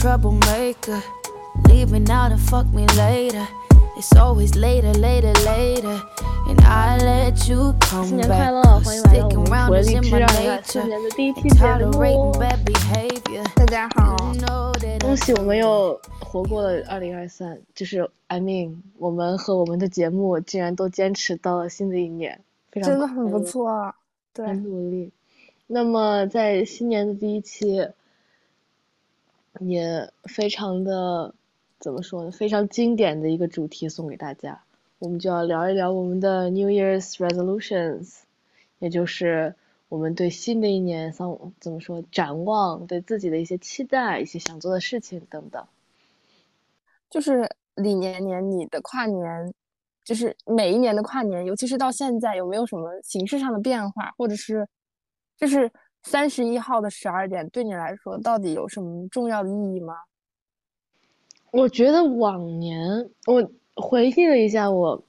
troublemaker. Leave me now to fuck me later. It's always later, later, later. And I let you come 年快 back. 乐欢迎来到 sticking 我们 around is in my 让大新 nature. 年的第一期 And 节 tolerating 目。bad behavior. 大家好，You know that 恭喜我们又活过了二零二三，就是 I mean，我们和我们的节目竟然都坚持到了新的一年，非常真的很不错。对，很努力。那么在新年的第一期，也非常的怎么说呢？非常经典的一个主题送给大家，我们就要聊一聊我们的 New Year's resolutions，也就是我们对新的一年想怎么说展望，对自己的一些期待，一些想做的事情等等。就是李年年，你的跨年，就是每一年的跨年，尤其是到现在，有没有什么形式上的变化，或者是，就是三十一号的十二点，对你来说到底有什么重要的意义吗？我觉得往年我回忆了一下我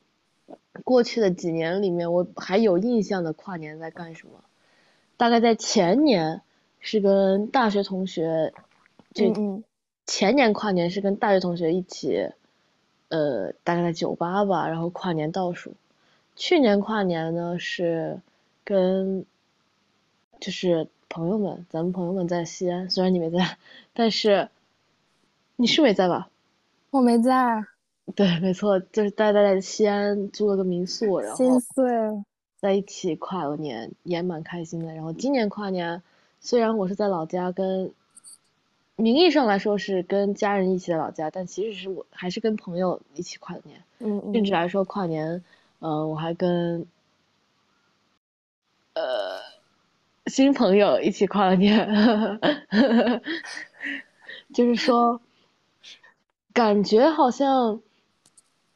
过去的几年里面，我还有印象的跨年在干什么？大概在前年是跟大学同学，就前年跨年是跟大学同学一起，呃，大概在酒吧吧，然后跨年倒数。去年跨年呢是跟就是朋友们，咱们朋友们在西安，虽然你没在，但是你是没在吧？我没在，对，没错，就是大家在西安租了个民宿，然后心后碎了。在一起跨了年，也蛮开心的。然后今年跨年，虽然我是在老家跟，名义上来说是跟家人一起在老家，但其实是我还是跟朋友一起跨的年。嗯嗯甚至来说跨年，呃，我还跟，呃，新朋友一起跨了年，就是说，感觉好像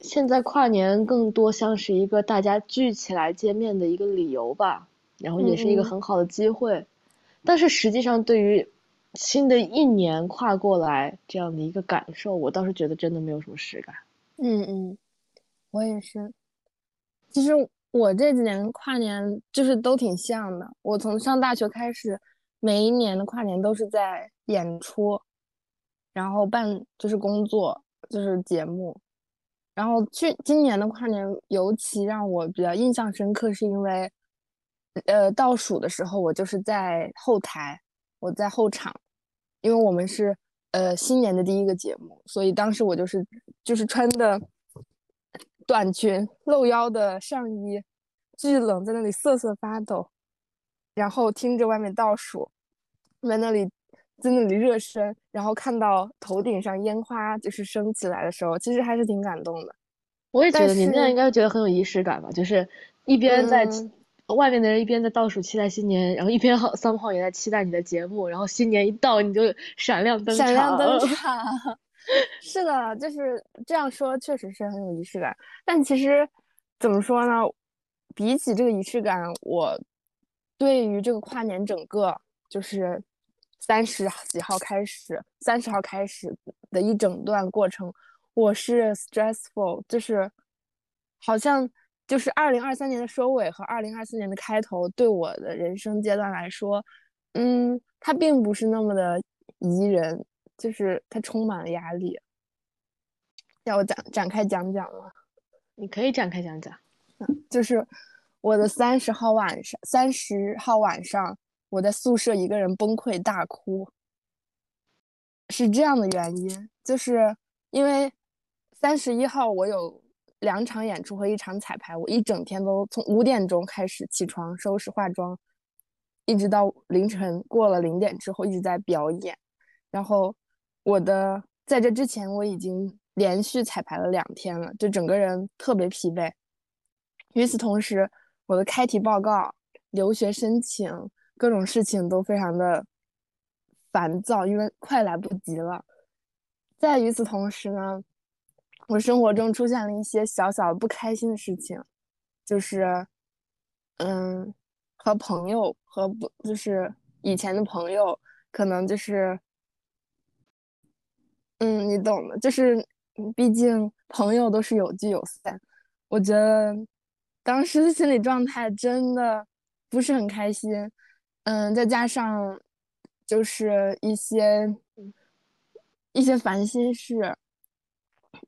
现在跨年更多像是一个大家聚起来见面的一个理由吧，然后也是一个很好的机会，但是实际上对于新的一年跨过来这样的一个感受，我倒是觉得真的没有什么实感。嗯嗯，我也是。其实我这几年跨年就是都挺像的。我从上大学开始，每一年的跨年都是在演出，然后办就是工作，就是节目。然后去今年的跨年尤其让我比较印象深刻，是因为，呃，倒数的时候我就是在后台，我在后场，因为我们是呃新年的第一个节目，所以当时我就是就是穿的短裙、露腰的上衣，巨冷，在那里瑟瑟发抖，然后听着外面倒数，在那里在那里热身，然后看到头顶上烟花就是升起来的时候，其实还是挺感动的。我也觉得你那样应该觉得很有仪式感吧，就是一边在嗯外面的人一边在倒数期待新年，然后一边好 somehow 也在期待你的节目，然后新年一到你就闪亮登闪亮登 场。是的，就是这样说，确实是很有仪式感。但其实怎么说呢？比起这个仪式感，我对于这个跨年整个就是三十几号开始，三十号开始的一整段过程，我是 stressful，就是好像就是二零二三年的收尾和二零二四年的开头，对我的人生阶段来说，嗯，它并不是那么的宜人，就是它充满了压力。要我展展开讲讲吗？你可以展开讲讲。嗯就是我的三十号晚上，三十号晚上，我在宿舍一个人崩溃大哭，是这样的原因，就是因为三十一号我有两场演出和一场彩排，我一整天都从五点钟开始起床收拾化妆，一直到凌晨过了零点之后一直在表演，然后我的在这之前我已经连续彩排了两天了，就整个人特别疲惫。与此同时，我的开题报告、留学申请各种事情都非常的烦躁，因为快来不及了。在与此同时呢，我生活中出现了一些小小不开心的事情，就是，嗯，和朋友和不就是以前的朋友，可能就是，嗯，你懂的，就是，毕竟朋友都是有聚有散，我觉得当时的心理状态真的不是很开心，嗯，再加上就是一些一些烦心事，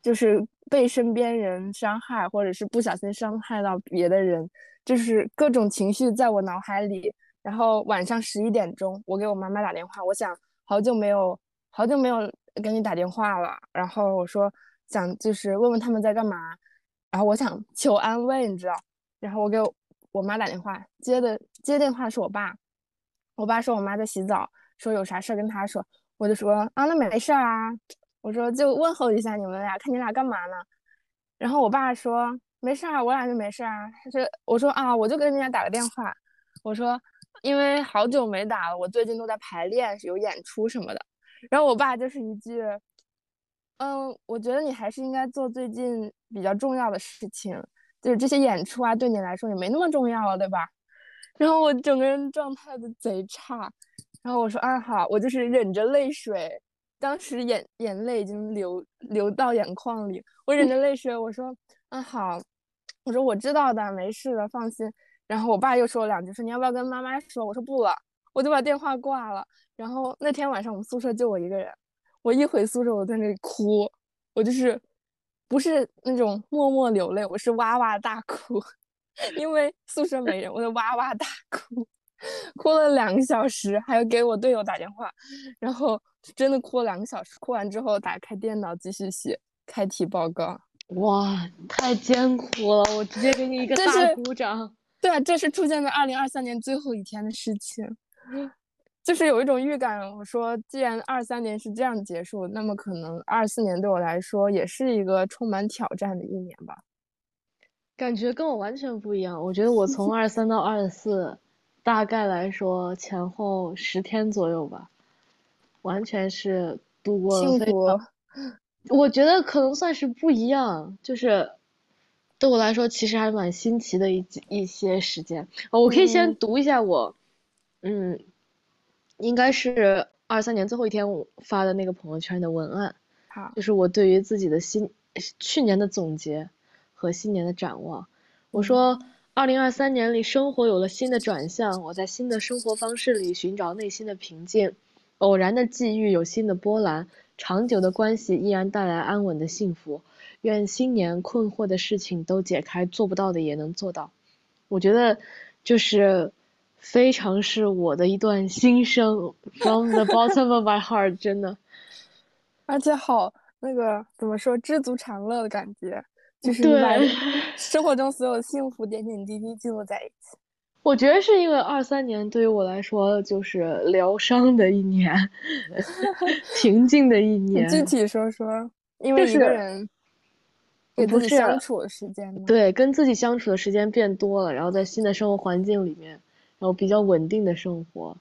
就是被身边人伤害，或者是不小心伤害到别的人，就是各种情绪在我脑海里。然后晚上十一点钟，我给我妈妈打电话，我想好久没有好久没有给你打电话了，然后我说想就是问问他们在干嘛，然后我想 求安慰，你知道，然后我给我妈打电话，接的接电话是我爸，我爸说我妈在洗澡，说有啥事跟他说，我就说啊那没事儿啊，我说就问候一下你们俩，看你俩干嘛呢，然后我爸说没事啊，我俩就没事啊，他说我说啊我就跟人家打个电话，我说。因为好久没打了，我最近都在排练，有演出什么的。然后我爸就是一句：“嗯，我觉得你还是应该做最近比较重要的事情，就是这些演出啊，对你来说也没那么重要了，对吧？” 然后我整个人状态都贼差。然后我说：“啊，好，我就是忍着泪水，当时眼眼泪已经流流到眼眶里，我忍着泪水，我说：啊，好，我说我知道的，没事的，放心。”然后我爸又说了两句，说你要不要跟妈妈说？我说不了，我就把电话挂了。然后那天晚上我们宿舍就我一个人，我一回宿舍我在那里哭，我就是不是那种默默流泪，我是哇哇大哭，因为宿舍没人，我就哇哇大哭，哭了两个小时，还要给我队友打电话，然后真的哭了两个小时。哭完之后打开电脑继续写开题报告。哇，太艰苦了，我直接给你一个大鼓掌。对啊，这是出现在二零二三年最后一天的事情，就是有一种预感。我说，既然二三年是这样结束，那么可能二四年对我来说也是一个充满挑战的一年吧。感觉跟我完全不一样。我觉得我从二三到二四，大概来说前后十天左右吧，完全是度过幸福。我觉得可能算是不一样，就是。对我来说，其实还蛮新奇的一一些时间。我可以先读一下我，嗯，应该是二三年最后一天我发的那个朋友圈的文案。好，就是我对于自己的新去年的总结和新年的展望。我说，二零二三年里生活有了新的转向，我在新的生活方式里寻找内心的平静。偶然的际遇有新的波澜，长久的关系依然带来安稳的幸福。愿新年困惑的事情都解开，做不到的也能做到。我觉得就是非常是我的一段心声，from the bottom of my heart，真的。而且好那个怎么说，知足常乐的感觉，就是把 生活中所有幸福点点滴滴记录在一起。我觉得是因为二三年对于我来说就是疗伤的一年，平静的一年。具体说说，因为一个人。跟自己相处的时间对，跟自己相处的时间变多了，然后在新的生活环境里面，然后比较稳定的生活，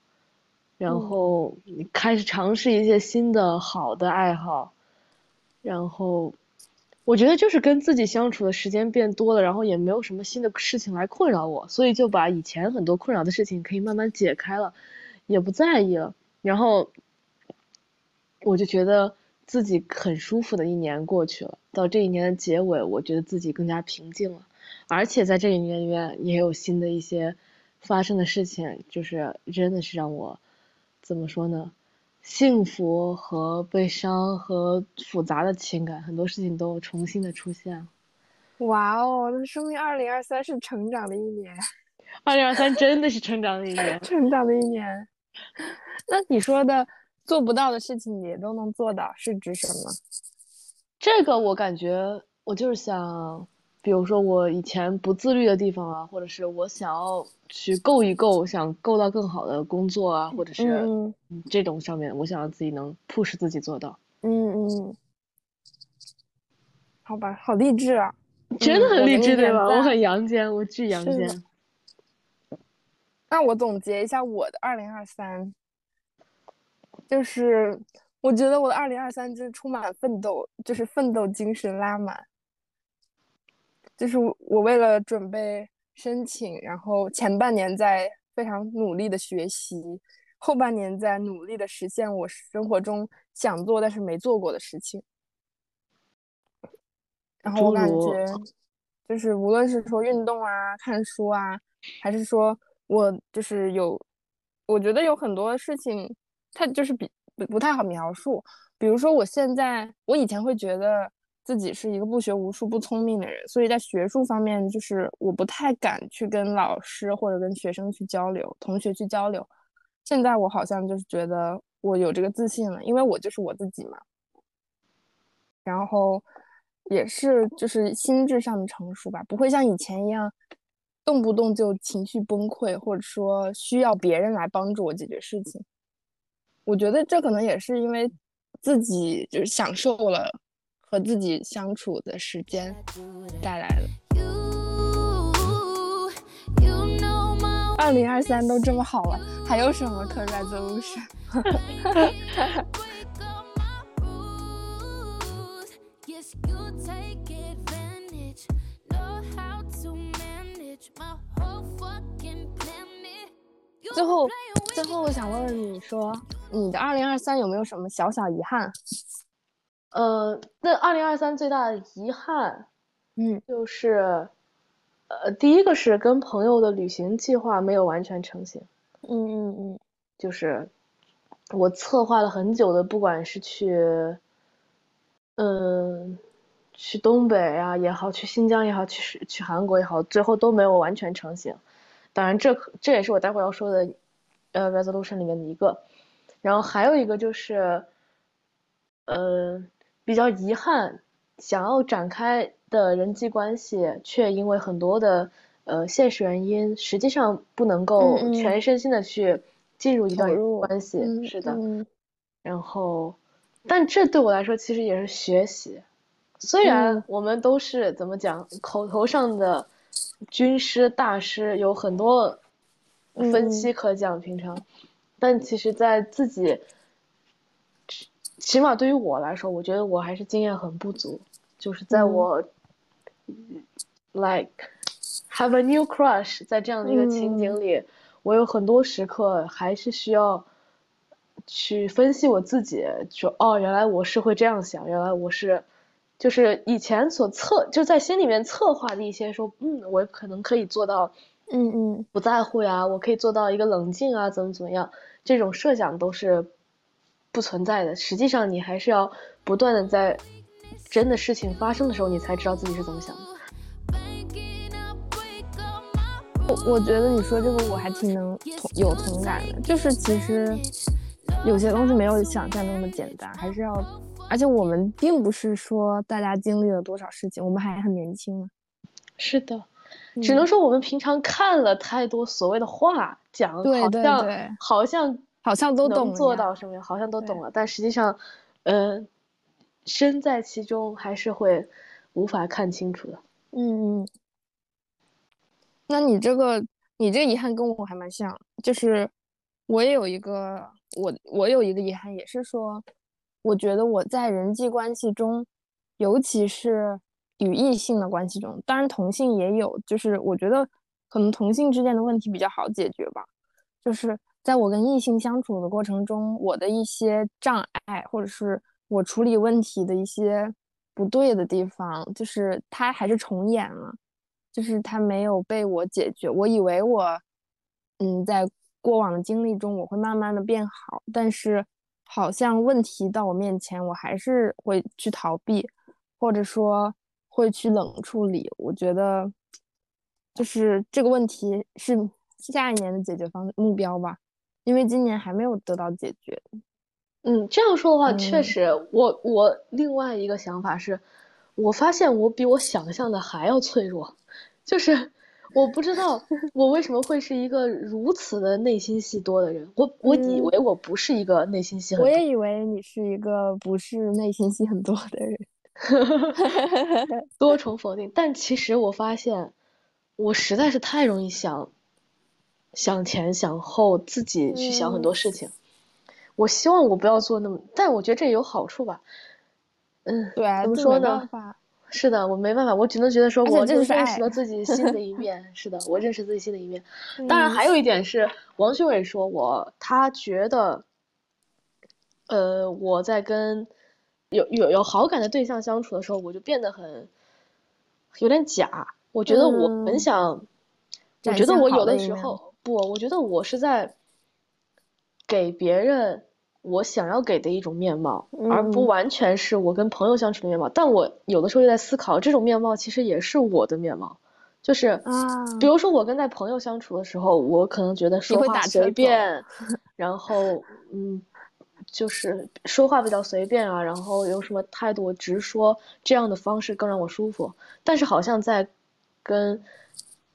然后开始尝试一些新的好的爱好，然后我觉得就是跟自己相处的时间变多了，然后也没有什么新的事情来困扰我，所以就把以前很多困扰的事情可以慢慢解开了，也不在意了，然后我就觉得。自己很舒服的一年过去了，到这一年的结尾，我觉得自己更加平静了，而且在这一年里面也有新的一些发生的事情，就是真的是让我怎么说呢？幸福和悲伤和复杂的情感，很多事情都重新的出现了。哇哦，那说明二零二三是成长的一年。二零二三真的是成长的一年。成长的一年。那你说的。做不到的事情也都能做到，是指什么？这个我感觉，我就是想，比如说我以前不自律的地方啊，或者是我想要去够一够，想够到更好的工作啊，或者是这种上面，我想要自己能 push 自己做到。嗯嗯。好吧，好励志啊！真的很励志对吧？我很阳间，我巨阳间。那我总结一下我的二零二三。就是我觉得我的二零二三就是充满奋斗，就是奋斗精神拉满。就是我为了准备申请，然后前半年在非常努力的学习，后半年在努力的实现我生活中想做但是没做过的事情。然后我感觉，就是无论是说运动啊、看书啊，还是说我就是有，我觉得有很多事情。它就是比不不太好描述，比如说我现在，我以前会觉得自己是一个不学无术、不聪明的人，所以在学术方面，就是我不太敢去跟老师或者跟学生去交流、同学去交流。现在我好像就是觉得我有这个自信了，因为我就是我自己嘛。然后也是就是心智上的成熟吧，不会像以前一样动不动就情绪崩溃，或者说需要别人来帮助我解决事情。我觉得这可能也是因为自己就是享受了和自己相处的时间带来的。二零二三都这么好了，还有什么可 resolution？最后，最后我想问问你说，你的二零二三有没有什么小小遗憾？呃，那二零二三最大的遗憾，嗯，就是。呃，第一个是跟朋友的旅行计划没有完全成型。嗯嗯嗯，就是我策划了很久的，不管是去，嗯，去东北啊也好，去新疆也好，去去韩国也好，最后都没有完全成型。当然，这这也是我待会儿要说的，呃，resolution 里面的一个。然后还有一个就是，呃，比较遗憾，想要展开。的人际关系却因为很多的呃现实原因，实际上不能够全身心的去进入一段关系，是的。然后，但这对我来说其实也是学习。虽然我们都是怎么讲，口头上的军师大师，有很多分析可讲，平常，但其实在自己，起码对于我来说，我觉得我还是经验很不足，就是在我。Like have a new crush，在这样的一个情景里，我有很多时刻还是需要去分析我自己，说哦，原来我是会这样想，原来我是就是以前所策就在心里面策划的一些说，嗯，我可能可以做到，嗯嗯，不在乎呀，我可以做到一个冷静啊，怎么怎么样，这种设想都是不存在的。实际上，你还是要不断的在。真的事情发生的时候，你才知道自己是怎么想的。我我觉得你说这个我还挺能同有同感的，就是其实有些东西没有想象那么简单，还是要，而且我们并不是说大家经历了多少事情，我们还很年轻嘛。是的，只能说我们平常看了太多所谓的话讲，好像好像好像都懂做到什么，好像都懂了，但实际上，嗯。身在其中还是会无法看清楚的。嗯嗯，那你这个你这个遗憾跟我还蛮像，就是我也有一个我我有一个遗憾，也是说，我觉得我在人际关系中，尤其是与异性的关系中，当然同性也有，就是我觉得可能同性之间的问题比较好解决吧，就是在我跟异性相处的过程中，我的一些障碍或者是。我处理问题的一些不对的地方，就是他还是重演了，就是他没有被我解决。我以为我，嗯，在过往的经历中我会慢慢的变好，但是好像问题到我面前，我还是会去逃避，或者说会去冷处理。我觉得，就是这个问题是下一年的解决方目标吧，因为今年还没有得到解决。嗯，这样说的话，确实，我我另外一个想法是，我发现我比我想象的还要脆弱，就是我不知道 我为什么会是一个如此的内心戏多的人，我我以为我不是一个内心戏很多，我也以为你是一个不是内心戏很多的人，多重否定，但其实我发现，我实在是太容易想，想前想后，自己去想很多事情。我希望我不要做那么，但我觉得这也有好处吧。嗯，对，怎么说呢？是的，我没办法，我只能觉得说，我认识了自己新的一 面。是的，我认识自己新的一面。当然，还有一点是，王学伟说我，他觉得，呃，我在跟有有有好感的对象相处的时候，我就变得很有点假。我觉得我很想，我觉得我有的时候不，我觉得我是在给别人。我想要给的一种面貌，而嗯不完全是我跟朋友相处的面貌。但我有的时候又在思考，这种面貌其实也是我的面貌，就是啊，比如说我跟在朋友相处的时候，我可能觉得说话会打车随便，然后嗯，就是说话比较随便啊，然后有什么态度我直说，这样的方式更让我舒服。但是好像在跟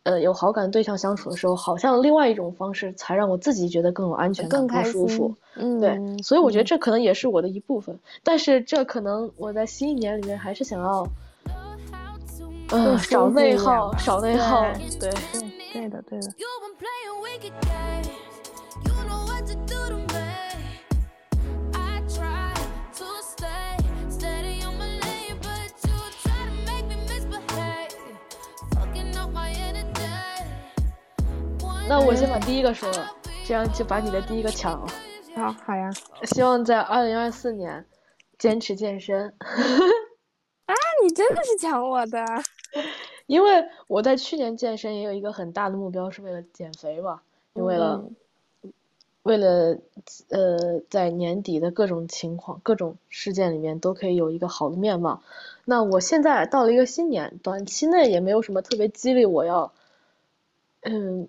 呃有好感对象相处的时候，好像另外一种方式才让我自己觉得更有安全感、更开舒服。。嗯，对，所以我觉得嗯这可能也是我的一部分，但是这可能我在新一年里面还是想要，嗯、更少内耗，吧少内耗，对。对对的对的。那我先把第一个说了，这样就把你的第一个抢了。好好呀，希望在二零二四年坚持健身，啊你真的是抢我的。因为我在去年健身也有一个很大的目标，是为了减肥嘛，就为了、为了呃在年底的各种情况、各种事件里面都可以有一个好的面貌。那我现在到了一个新年，短期内也没有什么特别激励我要嗯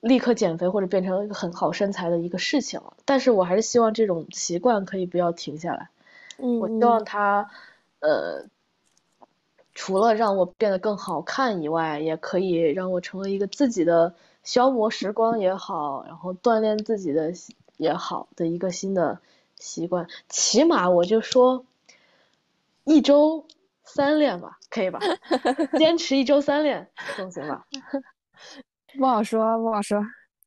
立刻减肥或者变成一个很好身材的一个事情了，但是我还是希望这种习惯可以不要停下来。嗯，我希望它，呃，除了让我变得更好看以外，也可以让我成为一个自己的消磨时光也好，然后锻炼自己的也好的一个新的习惯。起码我就说，一周三练吧，可以吧？坚持一周三练总行吧？不好说，不好说。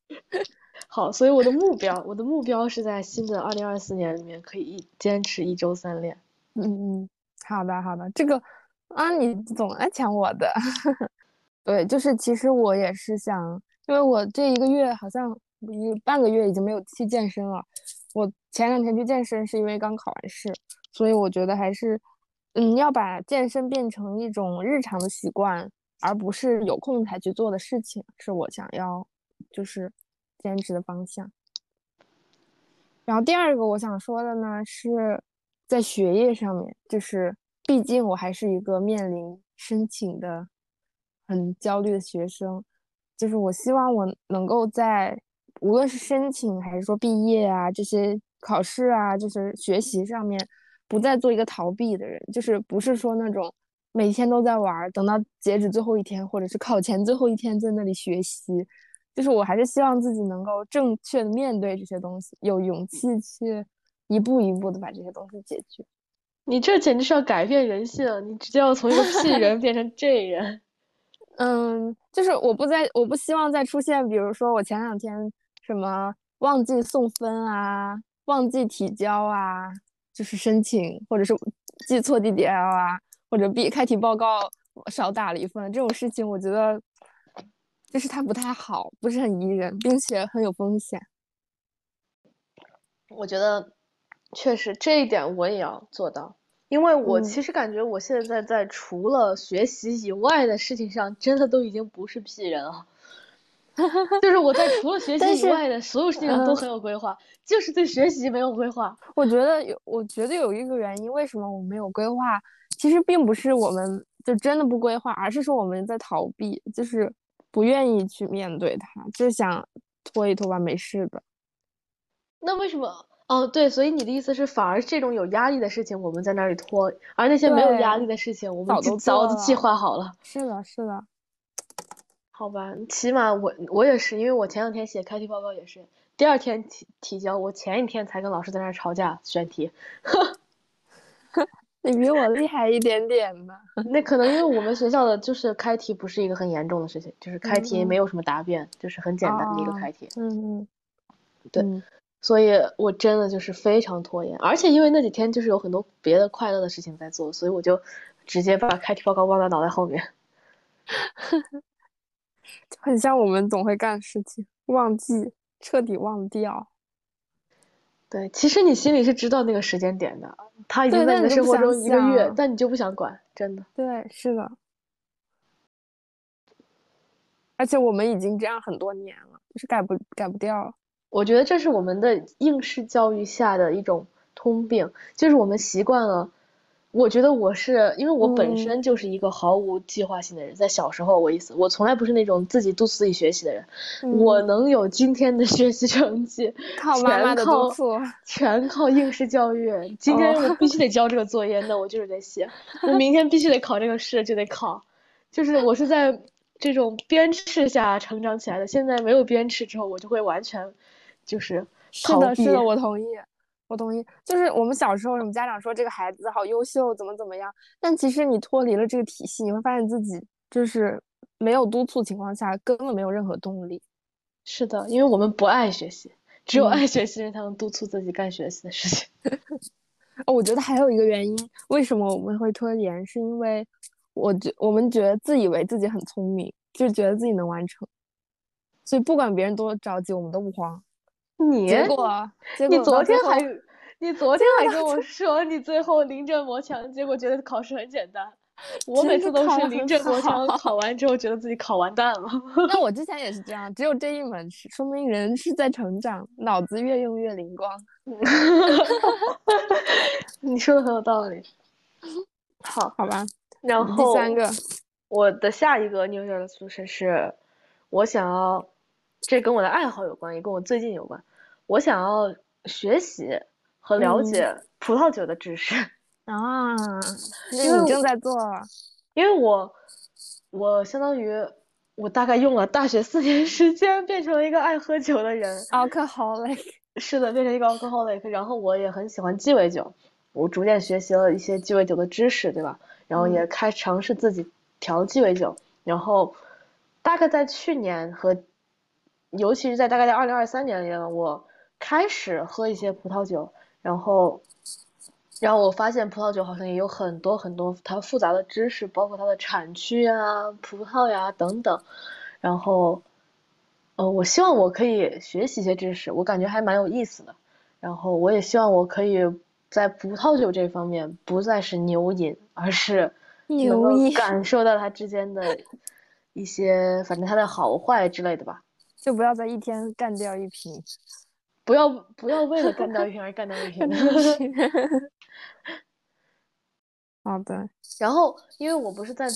好，所以我的目标，我的目标是在新的二零二四年里面可以一坚持一周三练。嗯嗯，好的好的，这个啊，你总爱抢我的。对，就是其实我也是想，因为我这一个月好像一半个月已经没有去健身了。我前两天去健身是因为刚考完试，所以我觉得还是，嗯，要把健身变成一种日常的习惯，而不是有空才去做的事情，是我想要就是坚持的方向。然后第二个我想说的呢，是在学业上面，就是毕竟我还是一个面临申请的很焦虑的学生，就是我希望我能够在无论是申请还是说毕业啊这些考试啊，就是学习上面，不再做一个逃避的人，就是不是说那种每天都在玩儿，等到截止最后一天或者是考前最后一天在那里学习。就是我还是希望自己能够正确的面对这些东西，有勇气去一步一步的把这些东西解决。你这简直是要改变人性啊，你直接要从一个 P 人变成 J 人。嗯，就是我不再，我不希望再出现，比如说我前两天什么忘记送分啊，忘记提交啊，就是申请，或者是记错 DDL 啊，或者 B 开题报告少打了一分，这种事情，我觉得就是它不太好，不是很宜人，并且很有风险。我觉得确实这一点我也要做到，因为我嗯其实感觉我现在在除了学习以外的事情上，真的都已经不是 P 人了。就是我在除了学习以外的所有事情上都嗯很有规划，就是对学习没有规划。我觉得有，我觉得有一个原因，为什么我没有规划，其实并不是我们就真的不规划，而是说我们在逃避，就是不愿意去面对它，就是想拖一拖吧，没事的。那为什么？哦，对，所以你的意思是，反而这种有压力的事情我们在那里拖，而那些没有压力的事情，我们早就早做就计划好了。是的，是的，好吧，起码我我也是，因为我前两天写开题报告也是，第二天提提交，我前一天才跟老师在那儿吵架选题。你比我厉害一点点吧。那可能因为我们学校的就是开题不是一个很严重的事情，就是开题嗯没有什么答辩，就是很简单的一个哦开题，嗯嗯，对嗯所以我真的就是非常拖延，而且因为那几天就是有很多别的快乐的事情在做，所以我就直接把开题报告忘在脑袋后面。很像我们总会干的事情，忘记，彻底忘掉。对，其实你心里是知道那个时间点的，他已经对在你的生活中一个月，想但你就不想管，真的。对，是的。而且我们已经这样很多年了，就是改不改不掉。我觉得这是我们的应试教育下的一种通病，就是我们习惯了。我觉得我是因为我本嗯身就是一个毫无计划性的人，在小时候我意思，我从来不是那种自己督促自己学习的人。我嗯能有今天的学习成绩，靠妈妈的督全靠促。全靠应试教育。今天哦我必须得交这个作业，那我就是得写；我明天必须得考这个试，就得考。就是我是在这种鞭笞下成长起来的。现在没有鞭笞之后，我就会完全就是是的，是的，我同意，我同意。就是我们小时候，我们家长说这个孩子好优秀，怎么怎么样，但其实你脱离了这个体系，你会发现自己就是没有督促情况下，根本没有任何动力。是的，因为我们不爱学习，只有嗯爱学习的人才能督促自己干学习的事情。哦，我觉得还有一个原因，为什么我们会拖延，是因为我觉我们觉得自以为自己很聪明，就觉得自己能完成，所以不管别人多着急，我们都不慌。你结果，结你昨天还你昨天还跟我说你最后临阵磨枪，结果觉得考试很简单。我每次都是临阵磨枪，考完之后觉得自己考完蛋了。那我 之前也是这样，只有这一门是说明人是在成长，脑子越用越灵光。你说的很有道理。好，好吧，然后第三个，我的下一个 New Year resolution 是，我想要，这跟我的爱好有关，也跟我最近有关。我想要学习和了嗯解葡萄酒的知识。啊，因为你正在做了，因为我我相当于我大概用了大学四年时间变成了一个爱喝酒的人，alcoholic，是的，变成一个 alcoholic，然后我也很喜欢鸡尾酒，我逐渐学习了一些鸡尾酒的知识，对吧？然后也开尝试自己调鸡尾酒，然后大概在去年和尤其是在大概在二零二三年里呢，我开始喝一些葡萄酒，然后。然后我发现葡萄酒好像也有很多很多它复杂的知识，包括它的产区啊、葡萄呀等等。然后，呃，我希望我可以学习一些知识，我感觉还蛮有意思的。然后我也希望我可以在葡萄酒这方面不再是牛饮，而是能够牛饮感受到它之间的一些，反正它的好坏之类的吧。就不要在一天干掉一瓶。不要不要为了干掉一瓶而干掉一 瓶。好的，然后，因为我不是在，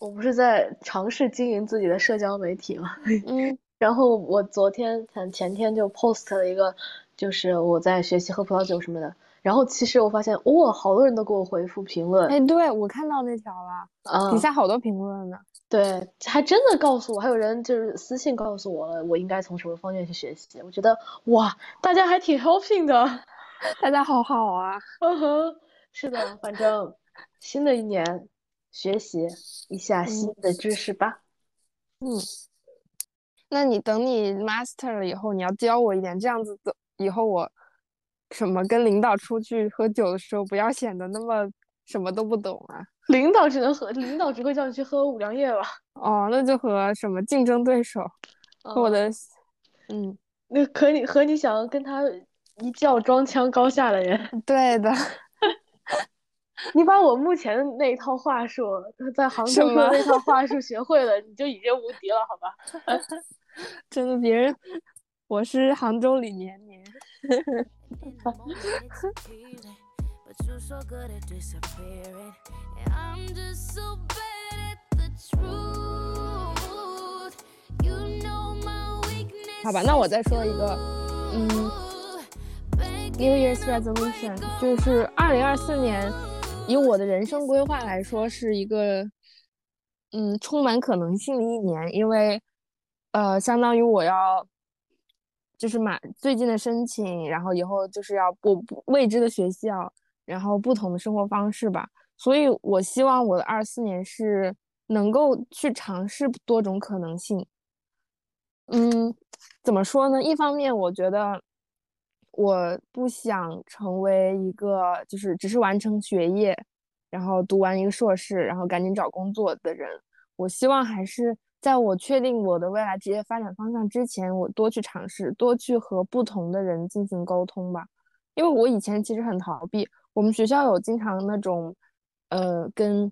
我不是在尝试经营自己的社交媒体嘛，嗯，然后我昨天前前天就 post 了一个，就是我在学习喝葡萄酒什么的。然后其实我发现，哇，好多人都给我回复评论，哎，对我看到那条了，啊底，下好多评论呢。对，还真的告诉我，还有人就是私信告诉我了，我应该从什么方面去学习。我觉得哇，大家还挺 helping 的，大家好好啊，嗯哼，是的，反正 新的一年学习一下新的知识吧。嗯，那你等你 master 了以后，你要教我一点，这样子的以后我什么跟领导出去喝酒的时候，不要显得那么什么都不懂啊。领导只能喝，领导只会叫你去喝五粮液吧？哦，那就和什么竞争对手和我嗯的，嗯，那和你和你想要跟他一较装腔高下的人，对的，你把我目前的那一套话术，在杭州说的么那套话术 学会了，你就已经无敌了，好吧？真的，别人我是杭州李年好吧，那我再说一个，嗯，New Year's resolution 就是二零二四年，以我的人生规划来说，是一个嗯充满可能性的一年，因为呃，相当于我要就是满最近的申请，然后以后就是要我不未知的学校，然后不同的生活方式吧，所以我希望我的二四年是能够去尝试多种可能性。嗯，怎么说呢？一方面，我觉得我不想成为一个就是只是完成学业，然后读完一个硕士，然后赶紧找工作的人。我希望还是在我确定我的未来职业发展方向之前，我多去尝试，多去和不同的人进行沟通吧。因为我以前其实很逃避，我们学校有经常那种，呃，跟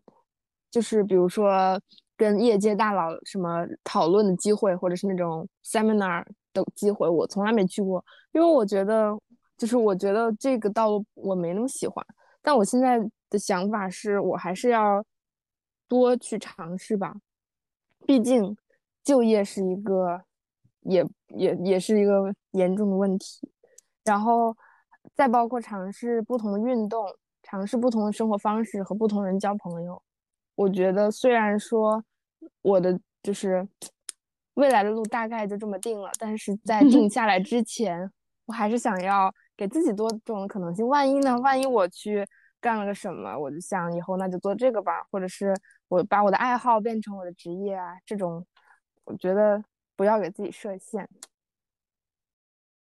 就是比如说跟业界大佬什么讨论的机会，或者是那种 seminar 的机会，我从来没去过，因为我觉得就是我觉得这个道路我没那么喜欢。但我现在的想法是我还是要多去尝试吧，毕竟就业是一个也也也是一个严重的问题，然后再包括尝试不同的运动，尝试不同的生活方式和不同人交朋友。我觉得虽然说我的就是 未来的路大概就这么定了，但是在定下来之前，我还是想要给自己多种可能性。万一呢？万一我去干了个什么，我就想以后那就做这个吧，或者是我把我的爱好变成我的职业啊，这种我觉得不要给自己设限。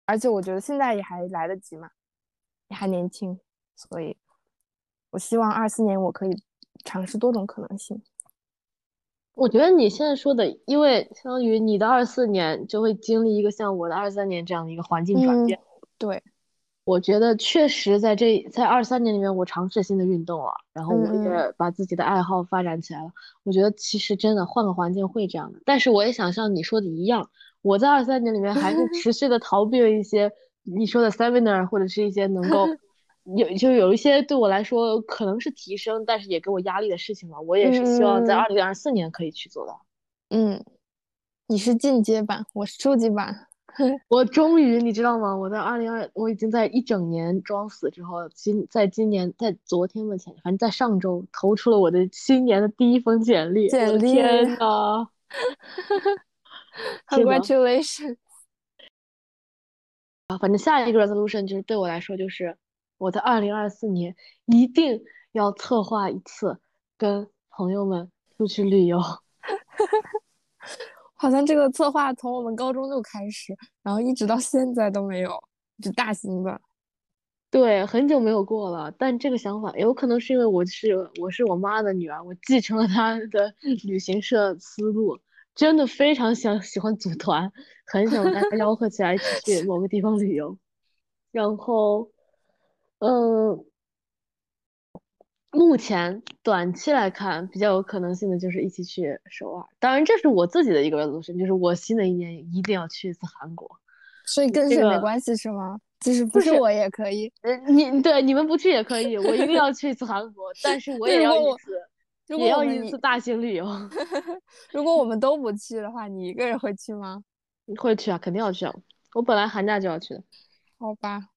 而且我觉得现在也还来得及嘛，也还年轻，所以我希望二四年我可以尝试多种可能性。我觉得你现在说的，因为相当于你的二四年就会经历一个像我的二三年这样的一个环境转变。对，我觉得确实在这在二三年里面，我尝试新的运动了，然后我嗯也把自己的爱好发展起来了。我觉得其实真的换个环境会这样的，但是我也想像你说的一样，我在二三年里面还是 持续的逃避了一些你说的 seminar 或者是一些能够 有就有一些对我来说可能是提升，但是也给我压力的事情嘛。我也是希望在嗯二零二四年可以去做到。嗯，你是进阶版，我是初级版。我终于，你知道吗？我在二零二，我已经在一整年装死之后，今在今年，在昨天的前，反正在上周投出了我的新年的第一封简历。天呐！是的 Congratulations！啊，反正下一个 resolution 就是对我来说，就是我在二零二四年一定要策划一次跟朋友们出去旅游。好像这个策划从我们高中就开始，然后一直到现在都没有，就大型的。对，很久没有过了，但这个想法有可能是因为我是我是我妈的女儿，我继承了她的 旅行社思路，真的非常想喜欢组团，很想大家 吆喝起来一起去某个地方旅游。然后，嗯，目前短期来看比较有可能性的就是一起去首尔，当然这是我自己的一个 resolution，就是我新的一年一定要去一次韩国。所以跟谁没关系是吗？就是不是是我也可以。呃，你对你们不去也可以，我一定要去一次韩国，但是我也要一次，如也要一次大型旅游。如果我们都不去的话，你一个人会去吗？会去啊，肯定要去啊！我本来寒假就要去的，好吧，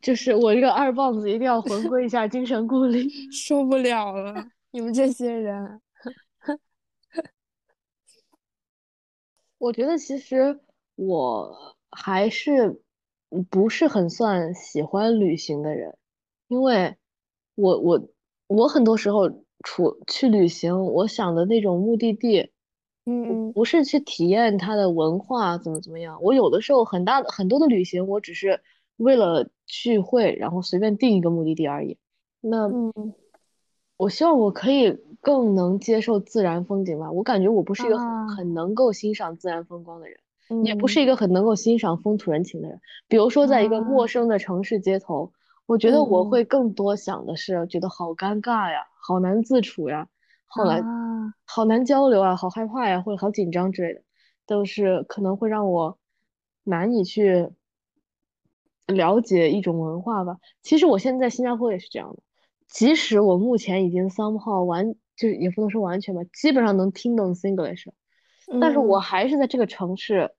就是我这个二棒子一定要回归一下精神顾里。受不了了，你们这些人。我觉得其实我还是嗯不是很算喜欢旅行的人，因为我我我很多时候出去旅行，我想的那种目的地。嗯嗯不是去体验它的文化怎么怎么样，我有的时候很大的很多的旅行，我只是为了聚会，然后随便定一个目的地而已。那嗯我希望我可以更能接受自然风景吧。我感觉我不是一个很啊很能够欣赏自然风光的人，嗯，也不是一个很能够欣赏风土人情的人。比如说，在一个陌啊生的城市街头，我觉得我嗯会更多想的是，觉得好尴尬呀，好难自处呀，好难啊，好难交流啊，好害怕呀，或者好紧张之类的，都是可能会让我难以去了解一种文化吧。其实我现在在新加坡也是这样的，即使我目前已经 somehow 完，就是也不能说完全吧，基本上能听懂 Singlish，但是我嗯还是在这个城市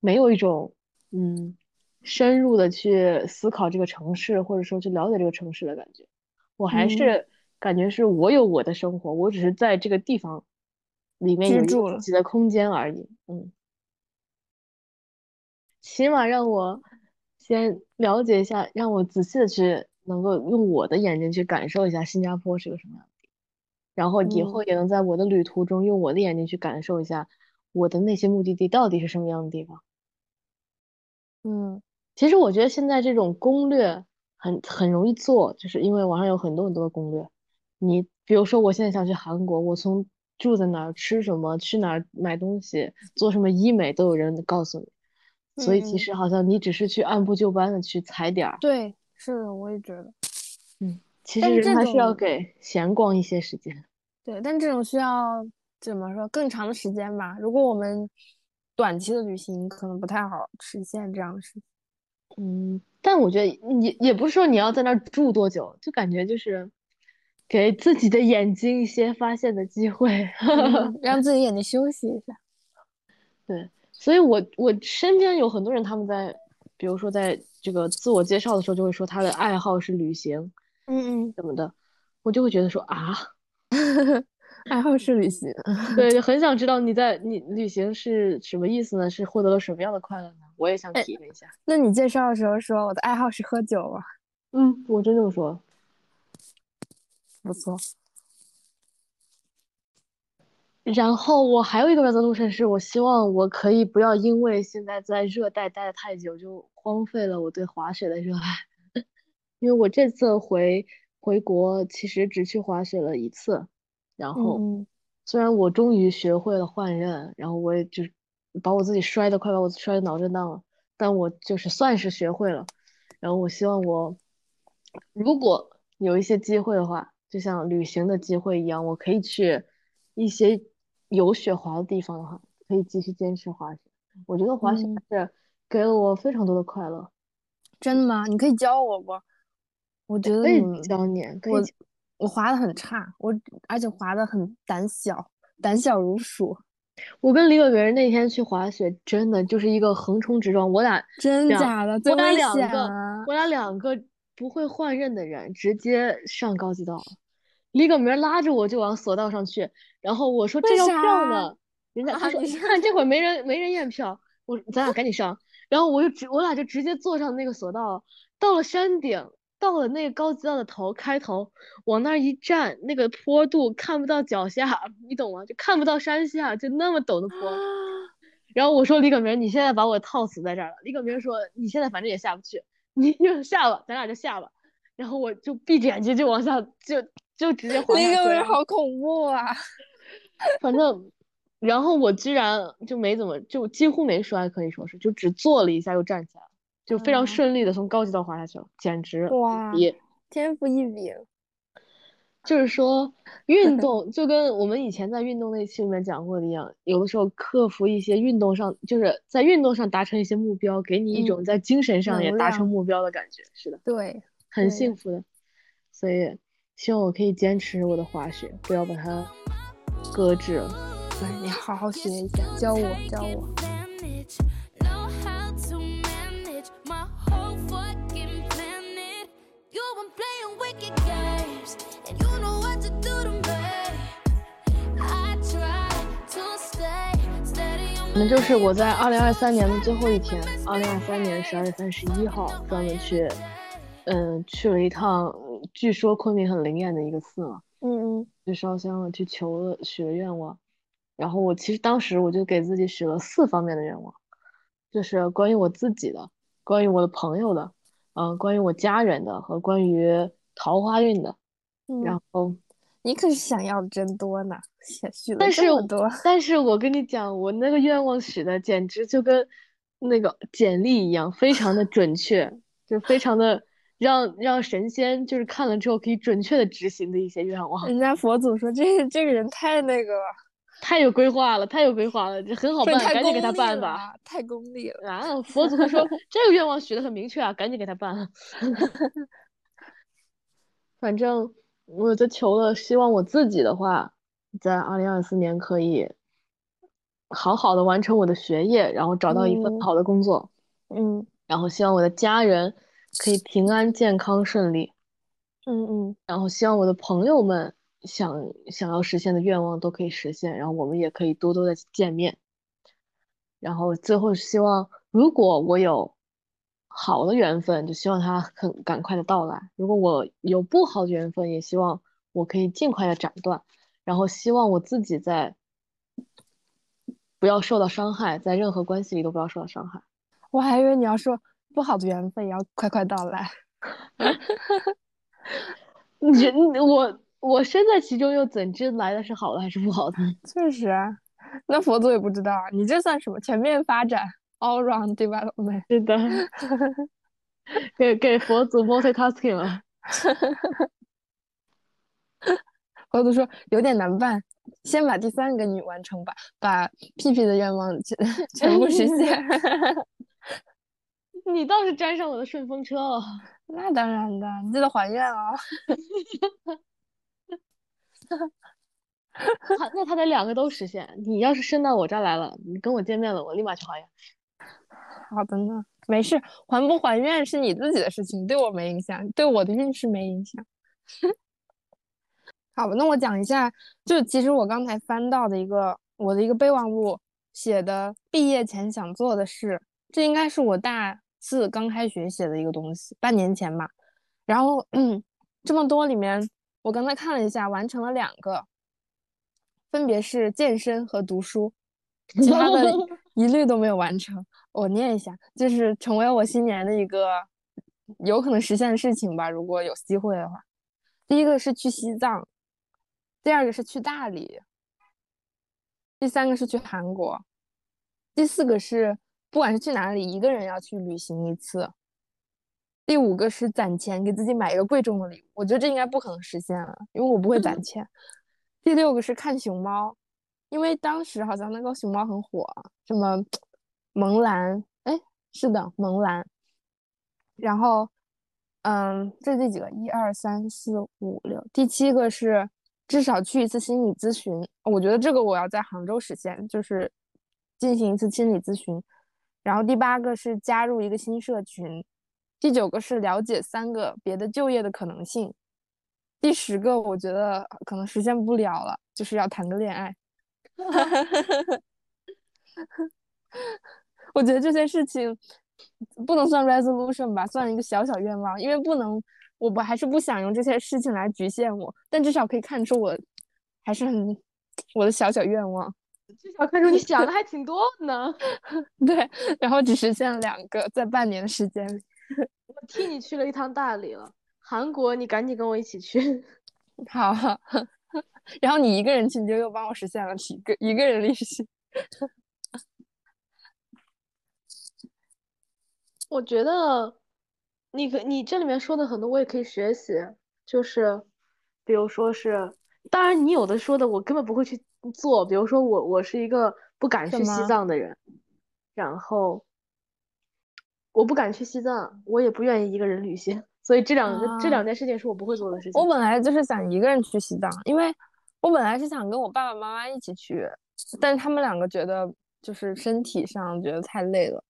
没有一种嗯深入的去思考这个城市，或者说去了解这个城市的感觉。我还嗯是感觉是我有我的生活，我只是在这个地方里面居住了自己的空间而已。嗯，起码让我先了解一下，让我仔细的去能够用我的眼睛去感受一下新加坡是个什么样的地方，然后以后嗯也能在我的旅途中用我的眼睛去感受一下我的那些目的地到底是什么样的地方。嗯其实我觉得现在这种攻略很很容易做，就是因为网上有很多很多的攻略。你比如说，我现在想去韩国，我从住在哪儿、吃什么、去哪儿买东西、做什么医美，都有人告诉你。所以其嗯实好像你只是去按部就班的去踩点儿，对，是的，我也觉得。嗯，其实人还是要给闲逛一些时间。对，但这种需要怎么说更长的时间吧。如果我们短期的旅行可能不太好实现这样的事情。嗯，但我觉得也也不是说你要在那儿住多久，就感觉就是给自己的眼睛一些发现的机会。嗯 让自己眼睛休息一下。对，所以我我身边有很多人，他们在比如说在这个自我介绍的时候，就会说他的爱好是旅行嗯嗯，怎么的，我就会觉得说啊，嗯，爱好是旅行。对，就很想知道你在你旅行是什么意思呢？是获得了什么样的快乐呢？我也想哎体验一下。那你介绍的时候说我的爱好是喝酒啊，嗯，我真这么说。不错。然后我还有一个原则路程是，我希望我可以不要因为现在在热带待的太久，就荒废了我对滑雪的热爱。因为我这次回回国，其实只去滑雪了一次，然后嗯虽然我终于学会了换刃，然后我也就把我自己摔的快把我摔得脑震荡了，但我就是算是学会了。然后我希望我如果有一些机会的话，就像旅行的机会一样，我可以去一些有雪滑的地方的话，可以继续坚持滑雪。我觉得滑雪嗯是给了我非常多的快乐。真的吗？你可以教我不？我觉得可以你教你，可以我我滑的很差，我而且滑的很胆小，胆小如鼠。我跟李伟别人那天去滑雪，真的就是一个横冲直撞。我俩两真假的？我俩两个啊！我俩两个不会换刃的人，直接上高级道了。李耿明拉着我就往索道上去，然后我说这要票呢，人家他说啊你看这会儿没人没人验票，我咱俩赶紧上，然后我就直我俩就直接坐上那个索道，到了山顶，到了那个高级道的头开头，往那儿一站，那个坡度看不到脚下，你懂吗？就看不到山下，就那么陡的坡。然后我说李耿明，你现在把我套死在这儿了。李耿明说你现在反正也下不去，你就下吧，咱俩就下吧。然后我就闭着眼睛就往下，就就直接 滑那个下去了。人好恐怖啊！反正，然后我居然就没怎么，就几乎没摔，可以说是，就只坐了一下又站起来了，就非常啊顺利的从高级道滑下去了，简直哇。天赋异禀。就是说，运 动就跟我们以前在运动那期里面讲过的一样，有的时候克服一些运动上，就是在运动上达成一些目标，给你一嗯种在精神上也达成目标的感觉。是的，对，很幸福的。所以希望我可以坚持我的滑雪，不要把它搁置了。对你好好学一下，教我教我。Manage, know how to manage my whole fucking planet. You've been playing wicked games, and you know what to do to me. I try to stay steady on 可能就是我在二零二三年的最后一天，二零二三年十二月三十一号专门去，嗯，去了一趟，嗯据说昆明很灵验的一个寺嘛，嗯嗯去烧香了，去求了许了愿望。然后我其实当时我就给自己许了四方面的愿望，就是关于我自己的，关于我的朋友的，嗯、关于我家人的和关于桃花运的。然嗯，后，你可是想要的真多呢，许许了但是这么多。但是我跟你讲，我那个愿望许的简直就跟那个简历一样，非常的准确，就非常的让让神仙就是看了之后可以准确的执行的一些愿望，人家佛祖说这这个人太那个了，太有规划了，太有规划了，这很好办，赶紧给他办吧。啊，太功利了。啊，佛祖会说 这个愿望许的很明确啊，赶紧给他办。反正我就求了，希望我自己的话，在二零二四年可以好好的完成我的学业，然后找到一份嗯好的工作，嗯然后希望我的家人可以平安、健康、顺利，嗯嗯然后希望我的朋友们想想要实现的愿望都可以实现，然后我们也可以多多的见面。然后最后希望，如果我有好的缘分，就希望它很赶快的到来；如果我有不好的缘分，也希望我可以尽快的斩断。然后希望我自己在不要受到伤害，在任何关系里都不要受到伤害。我还以为你要说不好的缘分也要快快到来。你我我身在其中，又怎知来的是好的还是不好的？确实啊，那佛祖也不知道啊，你这算什么全面发展 （all round development）？是的，给给佛祖 multitasking 了。佛祖说有点难办，先把第三个你完成吧，把屁屁的愿望全全部实现。你倒是沾上我的顺风车了。那当然的，你记得还愿哦。他那他得两个都实现。你要是升到我这儿来了，你跟我见面了，我立马去还愿。好的呢，没事，还不还愿是你自己的事情，对我没影响，对我的运势没影响。好吧，那我讲一下，就其实我刚才翻到的一个我的一个备忘录写的毕业前想做的事，这应该是我大四刚开学写的一个东西，半年前吧。然后嗯这么多里面，我刚才看了一下，完成了两个，分别是健身和读书，其他的 一律都没有完成。我念一下，就是成为我新年的一个有可能实现的事情吧，如果有机会的话。第一个是去西藏，第二个是去大理，第三个是去韩国，第四个是不管是去哪里，一个人要去旅行一次。第五个是攒钱给自己买一个贵重的礼物，我觉得这应该不可能实现了，因为我不会攒钱。第六个是看熊猫，因为当时好像那个熊猫很火，什么萌兰，哎，是的，萌兰。然后。嗯，这第几个？一二三四五六，第七个是至少去一次心理咨询。我觉得这个我要在杭州实现，就是进行一次心理咨询。然后第八个是加入一个新社群，第九个是了解三个别的就业的可能性。第十个我觉得可能实现不了了，就是要谈个恋爱。我觉得这些事情。不能算 resolution 吧，算一个小小愿望，因为不能，我不还是不想用这些事情来局限我，但至少可以看出我还是很我的小小愿望，至少看出你想的还挺多呢。对，然后只实现了两个，在半年的时间里，我替你去了一趟大理了，韩国你赶紧跟我一起去。好，然后你一个人去，你就又帮我实现了一个一个人旅行。我觉得，你可你这里面说的很多我也可以学习，就是，比如说是，当然你有的说的我根本不会去做，比如说我我是一个不敢去西藏的人，然后，我不敢去西藏，我也不愿意一个人旅行，所以这两个这两件事情是我不会做的事情。我本来就是想一个人去西藏，因为我本来是想跟我爸爸妈妈一起去，但是他们两个觉得就是身体上觉得太累了。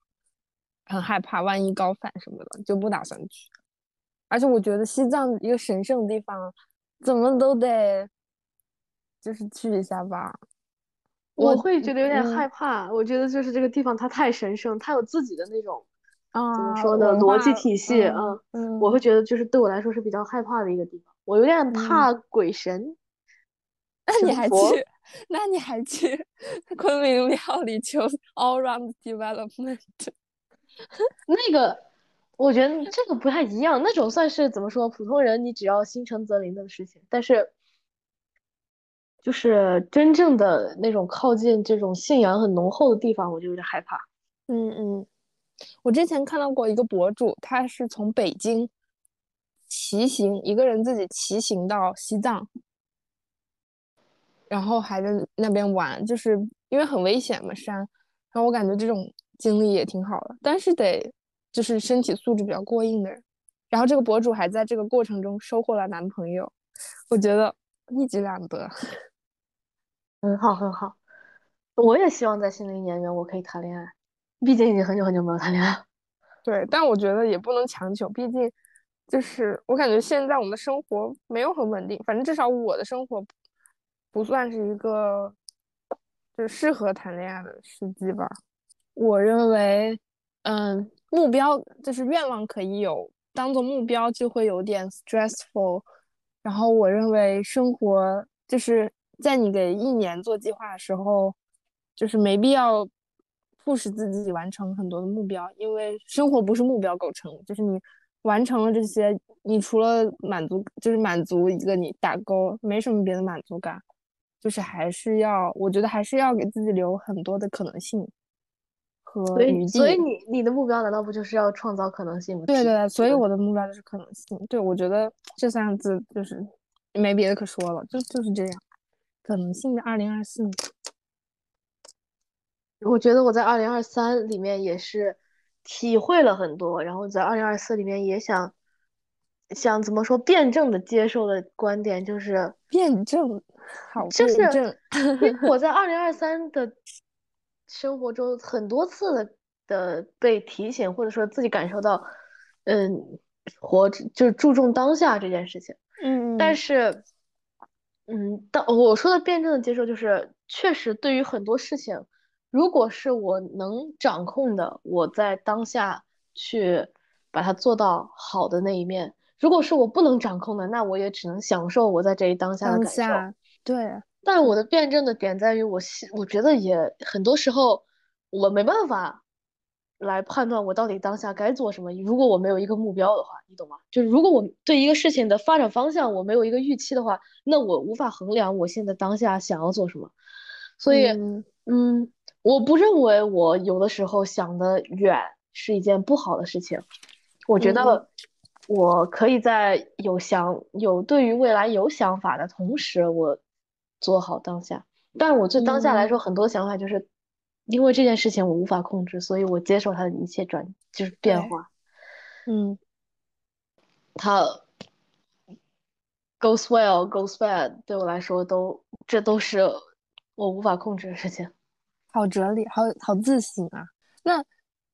很害怕，万一高反什么的，就不打算去。而且我觉得西藏一个神圣的地方，怎么都得就是去一下吧。我会觉得有点害怕，我觉得就是这个地方它太神圣，它有自己的那种啊怎么说呢逻辑体系啊。嗯，我会觉得就是对我来说是比较害怕的一个地方。我有点怕鬼神。那你还去？那你还去昆明料理求 all round development？那个，我觉得这个不太一样。那种算是怎么说？普通人你只要心诚则灵的事情。但是，就是真正的那种靠近这种信仰很浓厚的地方，我就有点害怕。嗯嗯，我之前看到过一个博主，他是从北京骑行，一个人自己骑行到西藏，然后还在那边玩，就是因为很危险嘛山。然后我感觉这种。经历也挺好的，但是得就是身体素质比较过硬的人。然后这个博主还在这个过程中收获了男朋友，我觉得一举两得，很好很好。我也希望在新的一年里面我可以谈恋爱，毕竟已经很久很久没有谈恋爱了。对，但我觉得也不能强求，毕竟就是我感觉现在我们的生活没有很稳定，反正至少我的生活不算是一个就是适合谈恋爱的时机吧。我认为，嗯，目标就是愿望可以有，当做目标就会有点 stressful。然后我认为生活就是在你给一年做计划的时候，就是没必要迫使自己完成很多的目标，因为生活不是目标构成，就是你完成了这些，你除了满足，就是满足一个你打勾，没什么别的满足感，就是还是要，我觉得还是要给自己留很多的可能性和。所以，所以你你的目标难道不就是要创造可能性吗？对对对，所以我的目标就是可能性。对，我觉得这三个字就是没别的可说了，就就是这样。可能性的二零二四年。我觉得我在二零二三里面也是体会了很多，然后在二零二四里面也想想怎么说辩证的接受的观点就是辩证，好就是辩证。我 在二零二三的生活中很多次的的被提醒，或者说自己感受到，嗯，活着就是注重当下这件事情。嗯但是，嗯，但我说的辩证的接受，就是确实对于很多事情，如果是我能掌控的，我在当下去把它做到好的那一面；如果是我不能掌控的，那我也只能享受我在这一当下的感受。对，但我的辩证的点在于我希，我觉得也很多时候我没办法来判断我到底当下该做什么。如果我没有一个目标的话，你懂吗？就是如果我对一个事情的发展方向我没有一个预期的话，那我无法衡量我现在当下想要做什么。所以，嗯嗯，我不认为我有的时候想的远是一件不好的事情。我觉嗯得我可以在有想有对于未来有想法的同时，我做好当下。但我对当下来说，很多想法就是因为这件事情我无法控制，所以我接受它的一切转，就是变化。嗯他 goes well, goes bad，对我来说都这都是我无法控制的事情。好哲理，好好自省啊。那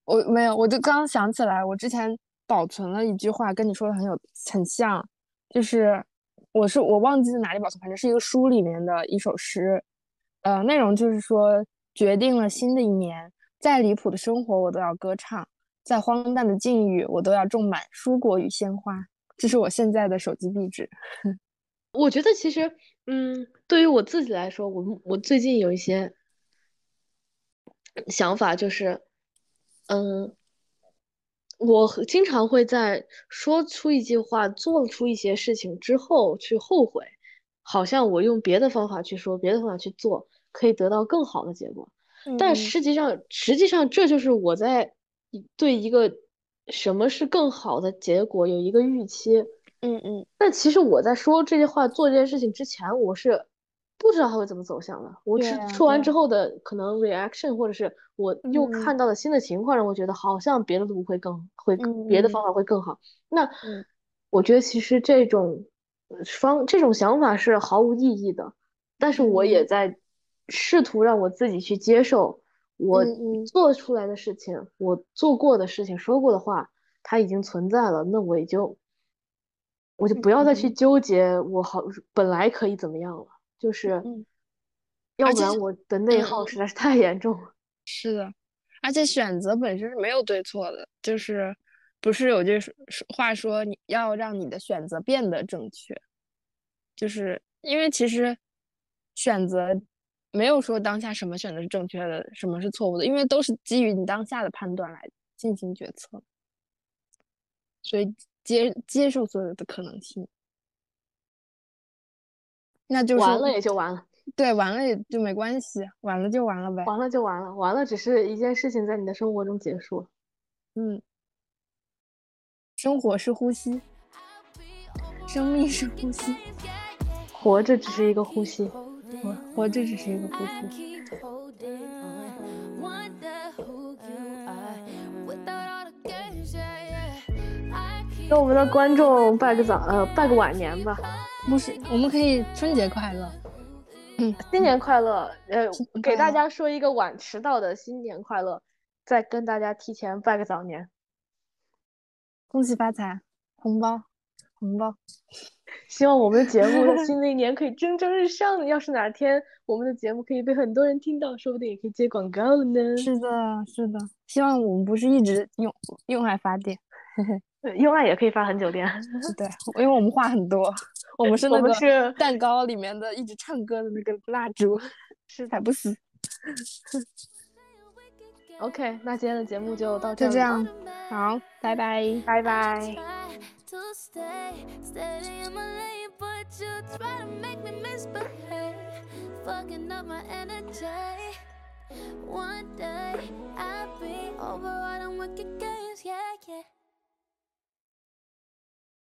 我没有，我就刚刚想起来，我之前保存了一句话，跟你说的很有很像，就是我是我忘记在哪里保存，反正是一个书里面的一首诗，呃，内容就是说，决定了新的一年，再离谱的生活我都要歌唱，再荒诞的境遇我都要种满蔬果与鲜花。这是我现在的手机壁纸。我觉得其实，嗯，对于我自己来说，我我最近有一些想法，就是，嗯，我经常会在说出一句话、做出一些事情之后去后悔，好像我用别的方法去说，别的方法去做，可以得到更好的结果。但嗯实际上，实际上这就是我在对一个什么是更好的结果有一个预期。嗯嗯但其实我在说这些话、做这件事情之前，我是不知道它会怎么走向的。我只对啊对啊说完之后的可能 reaction，或者是我又嗯看到了新的情况，让我觉得好像别的路会更会别的嗯方法会更好。那嗯我觉得其实这种呃方这种想法是毫无意义的，但是我也嗯在试图让我自己去接受我做出来的事情，我做过的事情，说过的话，它已经存在了，那我也就我就不要再去嗯纠结我好本来可以怎么样了，就是嗯要不然我的内耗实在是太严重了。是的，而且选择本身是没有对错的，就是不是有句话说你要让你的选择变得正确，就是因为其实选择没有说当下什么选择是正确的，什么是错误的，因为都是基于你当下的判断来进行决策，所以接接受所有的可能性，那就是完了也就完了，对，完了也就没关系，完了就完了呗。完了就完了，完了只是一件事情在你的生活中结束。嗯，生活是呼吸，生命是呼吸，活着只是一个呼吸。活活着只是一个呼吸。跟我们的观众拜个早，呃，拜个晚年吧，不是，我们可以春节快乐。嗯新年快乐！呃，给大家说一个晚迟到的新年快乐，再跟大家提前拜个早年。恭喜发财，红包，红包。希望我们的节目在 新的一年可以蒸蒸日上。要是哪天我们的节目可以被很多人听到，说不定也可以接广告了呢。是的，是的。希望我们不是一直用用爱发电，对用爱也可以发很久电。对，因为我们话很多，我们是我那个们是蛋糕里面的一直唱歌的那个蜡烛，是踩不死。OK，那今天的节目就到这里吧就这样，好，拜拜。拜拜。To stay steady in my lane, but you try to make me misbehave, fucking up my energy. One day I'll be over all them wicked games.